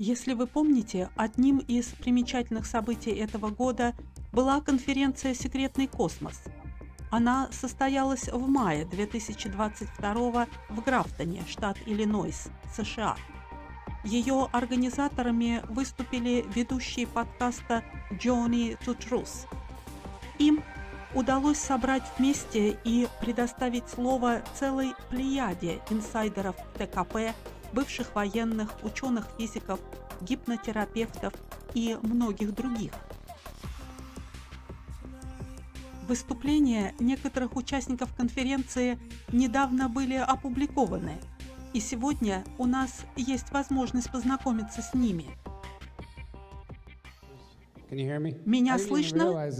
Если вы помните, одним из примечательных событий этого года была конференция «Секретный космос». Она состоялась в мае 2022 в Графтоне, штат Иллинойс, США. Ее организаторами выступили ведущие подкаста «Journey to Truth». Им удалось собрать вместе и предоставить слово целой плеяде инсайдеров ТКП, бывших военных, ученых-физиков, гипнотерапевтов и многих других. Выступления некоторых участников конференции недавно были опубликованы, и сегодня у нас есть возможность познакомиться с ними. Меня слышно?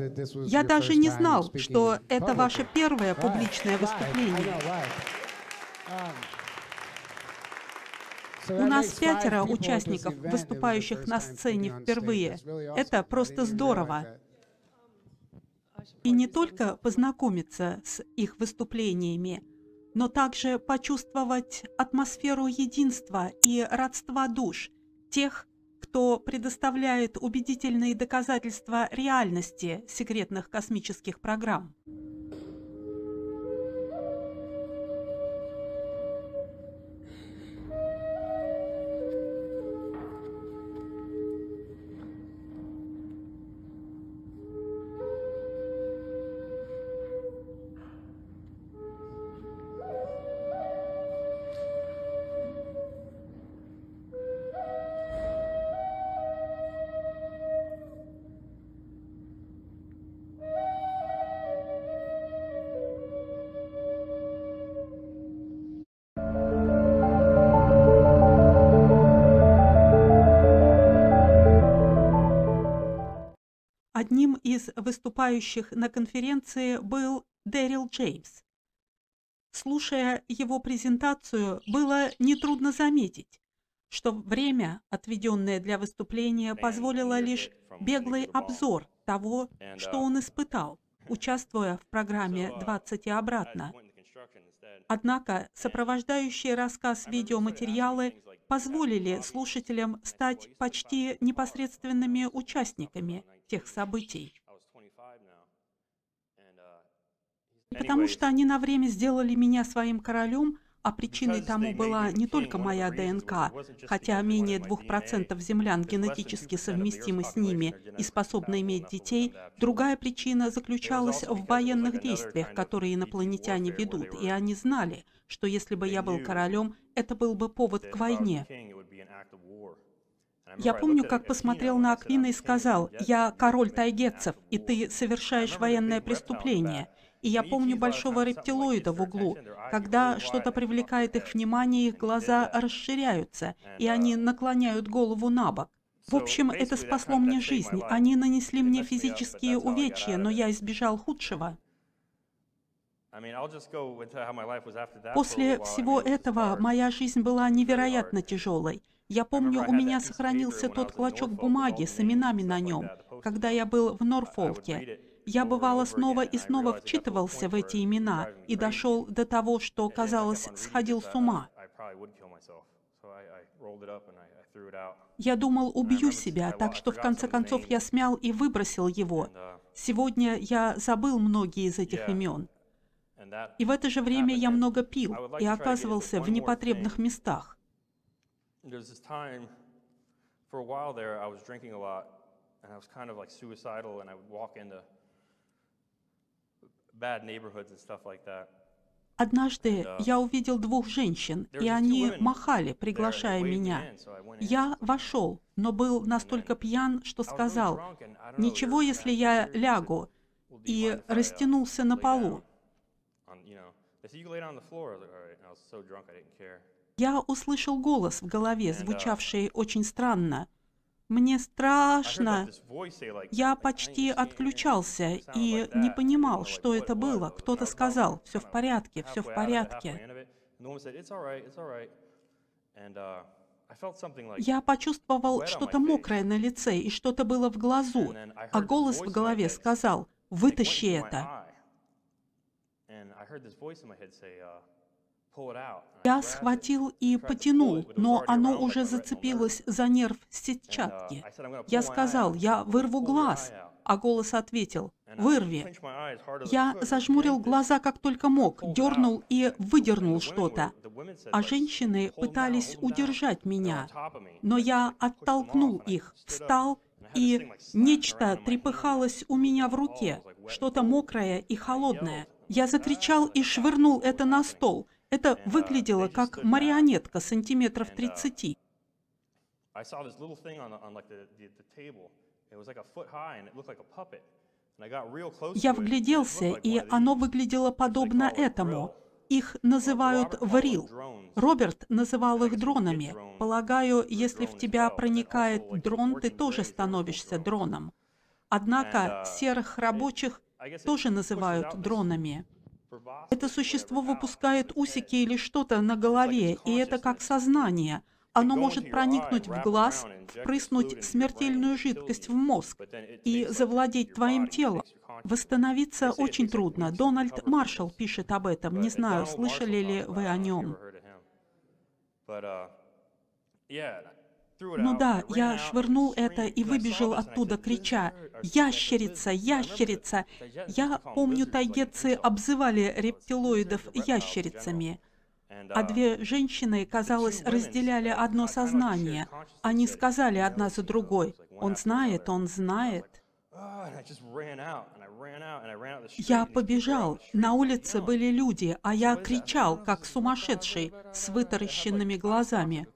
Я даже не знал, что это ваше первое публичное выступление. У нас пятеро участников, выступающих на сцене впервые. Это просто здорово. И не только познакомиться с их выступлениями, но также почувствовать атмосферу единства и родства душ тех, кто предоставляет убедительные доказательства реальности секретных космических программ. Из выступающих на конференции был Дэрил Джеймс. Слушая его презентацию, было нетрудно заметить, что время, отведенное для выступления, позволило лишь беглый обзор того, что он испытал, участвуя в программе «20 и обратно». Однако сопровождающие рассказ видеоматериалы позволили слушателям стать почти непосредственными участниками тех событий. Потому что они на время сделали меня своим королем, а причиной тому была не только моя ДНК, хотя менее 2% землян генетически совместимы с ними и способны иметь детей, другая причина заключалась в военных действиях, которые инопланетяне ведут, и они знали, что если бы я был королем, это был бы повод к войне. Я помню, как посмотрел на Аквина и сказал, «Я король тайгетцев, и ты совершаешь военное преступление». И я помню большого рептилоида в углу. Когда что-то привлекает их внимание, их глаза расширяются, и они наклоняют голову на бок. В общем, это спасло мне жизнь. Они нанесли мне физические увечья, но я избежал худшего. После всего этого моя жизнь была невероятно тяжелой. Я помню, у меня сохранился тот клочок бумаги с именами на нем, когда я был в Норфолке. Я бывало снова и снова вчитывался в эти имена и дошел до того, что, казалось, сходил с ума. Я думал, убью себя, так что в конце концов я смял и выбросил его. Сегодня я забыл многие из этих имен. И в это же время я много пил и оказывался в непотребных местах. for a while there, I was drinking a lot, and I was kind of like suicidal, and I would walk into Однажды uh, я увидел двух женщин, и они махали, приглашая меня. Я вошел, но был настолько пьян, что сказал, «Ничего, если я лягу», и растянулся на полу. Я услышал голос в голове, uh, звучавший очень странно. «Мне страшно!» Я почти отключался и не понимал, что это было. Кто-то сказал, «Все в порядке, все в порядке». Uh, Я почувствовал что-то мокрое на лице и что-то было в глазу, а голос в голове сказал, «Вытащи это». Я схватил и потянул, но оно уже зацепилось за нерв сетчатки. Я сказал, я вырву глаз, а голос ответил, «Вырви». Я зажмурил глаза как только мог, дернул и выдернул что-то. А женщины пытались удержать меня, но я оттолкнул их, встал, и нечто трепыхалось у меня в руке, что-то мокрое и холодное. Я закричал и швырнул это на стол. Это выглядело как марионетка сантиметров 30. Я вгляделся, и оно выглядело подобно этому. Их называют варил. Роберт называл их дронами. Полагаю, если в тебя проникает дрон, ты тоже становишься дроном. Однако серых рабочих тоже называют дронами. Это существо выпускает усики или что-то на голове, и это как сознание – оно может проникнуть в глаз, впрыснуть смертельную жидкость в мозг и завладеть твоим телом. Восстановиться очень трудно. Дональд Маршалл пишет об этом. Не знаю, слышали ли вы о нем. Ну да, я швырнул это и выбежал оттуда, крича «Ящерица! Ящерица!». Я помню, тайгетцы обзывали рептилоидов ящерицами. А две женщины, казалось, разделяли одно сознание. Они сказали одна за другой, «Он знает, он знает». Я побежал. На улице были люди, а я кричал, как сумасшедший, с вытаращенными глазами.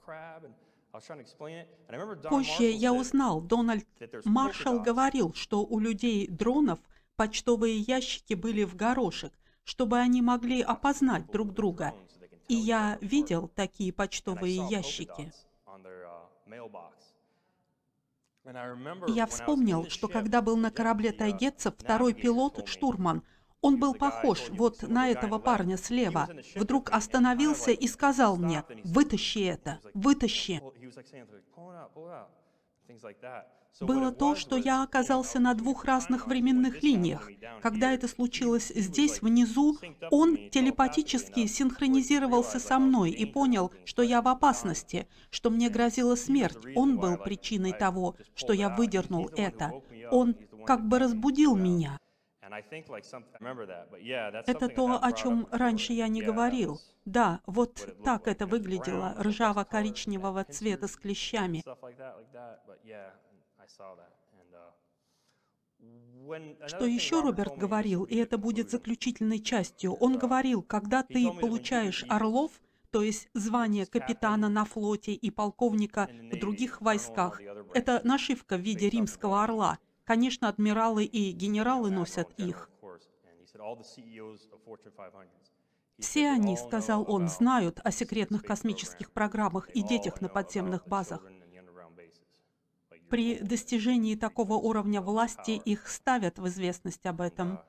Позже я узнал, Дональд Маршалл говорил, что у людей дронов почтовые ящики были в горошек, чтобы они могли опознать друг друга. и я видел такие почтовые ящики. Я вспомнил, что когда был на корабле тайгетцев, второй пилот, штурман, он был похож вот на этого парня слева. Вдруг остановился и сказал мне, «Вытащи это, вытащи» было то, что я оказался на двух разных временных линиях. Когда это случилось здесь, внизу, он телепатически синхронизировался со мной и понял, что я в опасности, что мне грозила смерть. Он был причиной того, что я выдернул это. Он как бы разбудил меня. Это то, о чем раньше я не говорил. Да, вот так это выглядело, ржаво-коричневого цвета с клещами. Uh, Что еще Роберт говорил, и это будет заключительной частью, он говорил, когда ты получаешь орлов, то есть звание капитана на флоте и полковника в других войсках, это нашивка в виде римского орла. Конечно, адмиралы и генералы носят их. Все они, сказал он, знают о секретных космических программах и детях на подземных базах. При достижении такого уровня власти их ставят в известность об этом.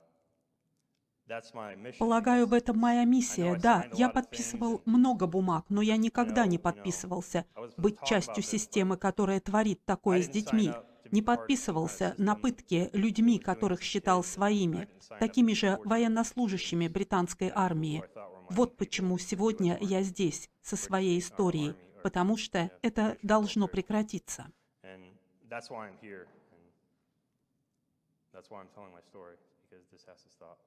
Полагаю, в этом моя миссия. Да, я подписывал много бумаг, но я никогда не подписывался быть частью системы, которая творит такое с детьми. Не подписывался на пытки людьми, которых считал своими, такими же военнослужащими британской армии. Вот почему сегодня я здесь, со своей историей, потому что это должно прекратиться. that's why I'm telling my story, because this has to stop.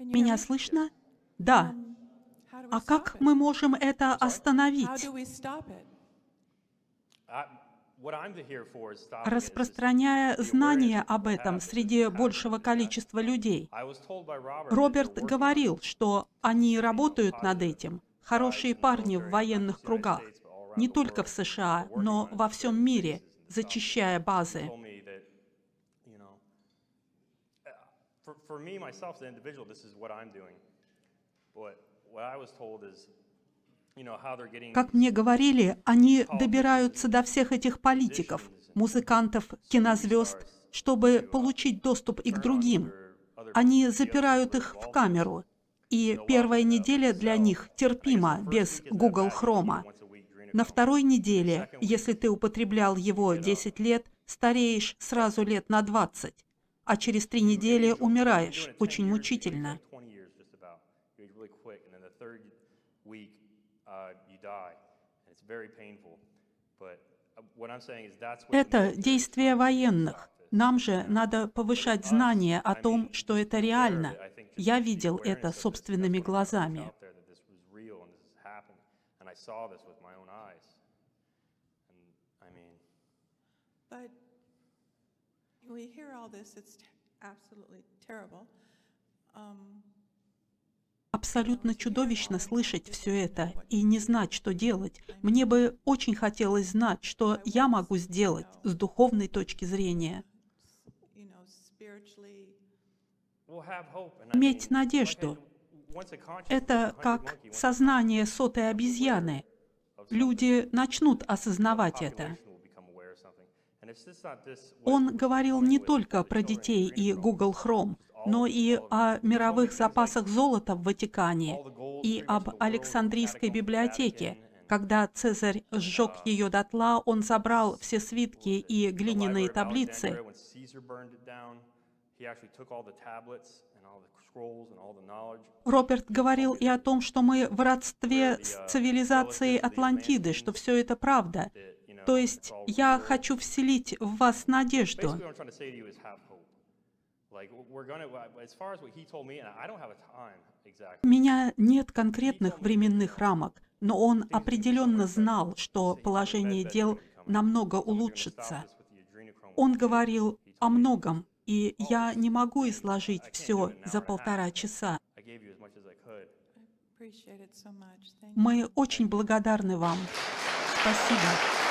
Меня слышно? Да. А как мы можем это остановить? распространяя знания об этом среди большего количества людей. Роберт говорил, что они работают над этим, хорошие парни в военных кругах, не только в США, но во всем мире, зачищая базы. What I was told is как мне говорили, они добираются до всех этих политиков, музыкантов, кинозвезд, чтобы получить доступ и к другим. Они запирают их в камеру, и первая неделя для них терпима без Google Chrome. На второй неделе, если ты употреблял его 10 лет, стареешь сразу лет на 20, а через три недели умираешь очень мучительно. Это действие военных. Нам же надо повышать знания о том, что это реально. Я видел это собственными глазами. Абсолютно чудовищно слышать все это и не знать, что делать. Мне бы очень хотелось знать, что я могу сделать с духовной точки зрения. Иметь надежду. Это как сознание сотой обезьяны. Люди начнут осознавать это. Он говорил не только про детей и Google Chrome, но и о мировых запасах золота в Ватикане и об Александрийской библиотеке. Когда Цезарь сжег ее дотла, он забрал все свитки и глиняные таблицы. Роберт говорил и о том, что мы в родстве с цивилизацией Атлантиды, что все это правда. То есть я хочу вселить в вас надежду. У меня нет конкретных временных рамок, но он определенно знал, что положение дел намного улучшится. Он говорил о многом, и я не могу изложить все за полтора часа. Мы очень благодарны вам. Спасибо.